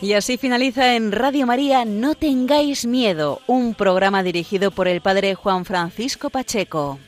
Y así finaliza en Radio María No tengáis miedo, un programa dirigido por el padre Juan Francisco Pacheco.